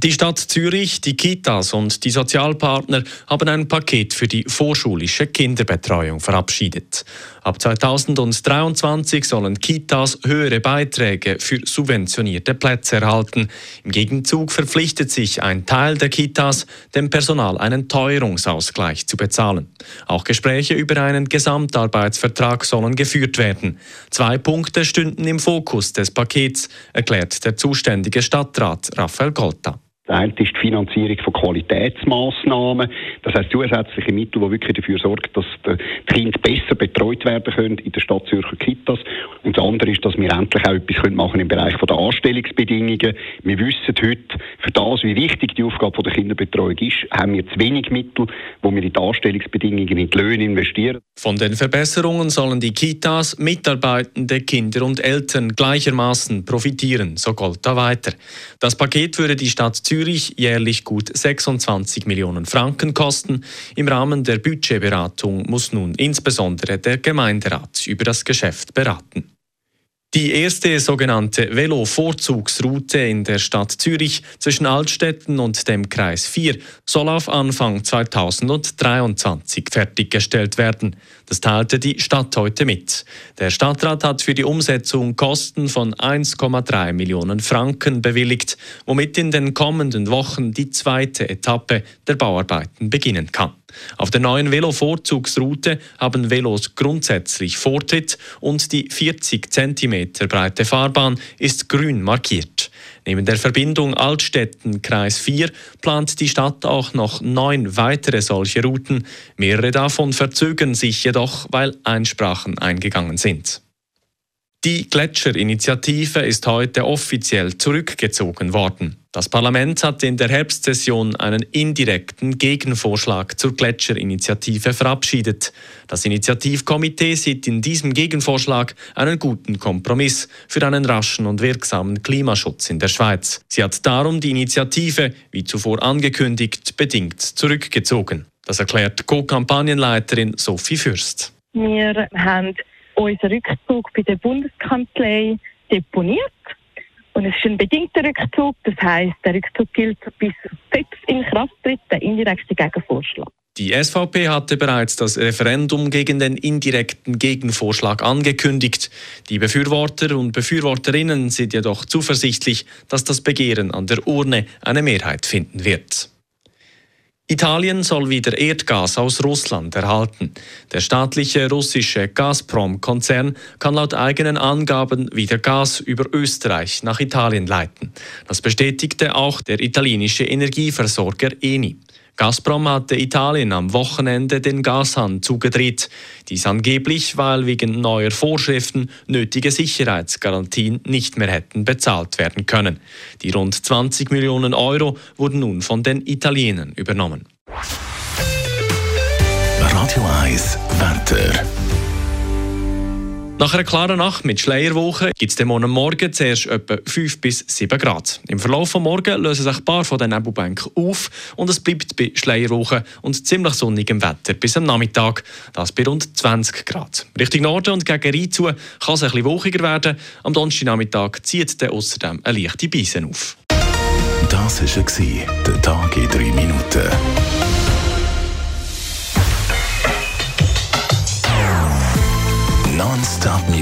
Die Stadt Zürich, die Kitas und die Sozialpartner haben ein Paket für die vorschulische Kinderbetreuung verabschiedet. Ab 2023 sollen Kitas höhere Beiträge für subventionierte Plätze erhalten. Im Gegenzug verpflichtet sich ein Teil der Kitas, dem Personal einen Teuerungsausgleich zu bezahlen. Auch Gespräche über einen Gesamtarbeitsvertrag sollen geführt werden. Zwei Punkte stünden im Fokus des Pakets, erklärt der zuständige Stadtrat Raphael Golta. Das eine ist die Finanzierung von Qualitätsmaßnahmen. Das heißt zusätzliche Mittel, die wirklich dafür sorgen, dass die Kinder besser betreut werden können in der Stadt Zürcher Kitas. Und das andere ist, dass wir endlich auch etwas machen im Bereich der Anstellungsbedingungen. Wir wissen heute, für das, wie wichtig die Aufgabe der Kinderbetreuung ist, haben wir zu wenig Mittel, wo wir in die Anstellungsbedingungen, in die Löhne investieren. Von den Verbesserungen sollen die Kitas, Mitarbeitende, Kinder und Eltern gleichermaßen profitieren, so Golta weiter. Das Paket würde die Stadt Zürich Zürich jährlich gut 26 Millionen Franken kosten. Im Rahmen der Budgetberatung muss nun insbesondere der Gemeinderat über das Geschäft beraten. Die erste sogenannte Velo-Vorzugsroute in der Stadt Zürich zwischen Altstetten und dem Kreis 4 soll auf Anfang 2023 fertiggestellt werden. Das teilte die Stadt heute mit. Der Stadtrat hat für die Umsetzung Kosten von 1,3 Millionen Franken bewilligt, womit in den kommenden Wochen die zweite Etappe der Bauarbeiten beginnen kann. Auf der neuen Velo-Vorzugsroute haben Velos grundsätzlich Vortritt und die 40 cm breite Fahrbahn ist grün markiert. Neben der Verbindung Altstetten-Kreis 4 plant die Stadt auch noch neun weitere solche Routen. Mehrere davon verzögern sich jedoch, weil Einsprachen eingegangen sind. Die Gletscherinitiative ist heute offiziell zurückgezogen worden. Das Parlament hat in der Herbstsession einen indirekten Gegenvorschlag zur Gletscherinitiative verabschiedet. Das Initiativkomitee sieht in diesem Gegenvorschlag einen guten Kompromiss für einen raschen und wirksamen Klimaschutz in der Schweiz. Sie hat darum die Initiative, wie zuvor angekündigt, bedingt zurückgezogen. Das erklärt Co-Kampagnenleiterin Sophie Fürst. Wir haben unseren Rückzug bei der Bundeskanzlei deponiert. Und es ist ein bedingter Rückzug, das heißt, der Rückzug gilt bis Gesetz in Kraft tritt, der indirekte Gegenvorschlag. Die SVP hatte bereits das Referendum gegen den indirekten Gegenvorschlag angekündigt. Die Befürworter und Befürworterinnen sind jedoch zuversichtlich, dass das Begehren an der Urne eine Mehrheit finden wird. Italien soll wieder Erdgas aus Russland erhalten. Der staatliche russische Gazprom-Konzern kann laut eigenen Angaben wieder Gas über Österreich nach Italien leiten. Das bestätigte auch der italienische Energieversorger Eni. Gazprom hatte Italien am Wochenende den Gashahn zugedreht. Dies angeblich, weil wegen neuer Vorschriften nötige Sicherheitsgarantien nicht mehr hätten bezahlt werden können. Die rund 20 Millionen Euro wurden nun von den Italienern übernommen. Radio 1 Wetter. Nach einer klaren Nacht mit Schleierwoche gibt es morgen Morgen zuerst etwa 5 bis 7 Grad. Im Verlauf des Morgens lösen sich ein paar von den Nebelbänken auf und es bleibt bei Schleierwoche und ziemlich sonnigem Wetter bis am Nachmittag. Das bei rund 20 Grad. Richtung Norden und gegen Rhein zu kann es ein bisschen wochiger werden. Am Donnerstagnachmittag zieht der außerdem eine leichte Beise auf. Das war der Tag in 3 Minuten.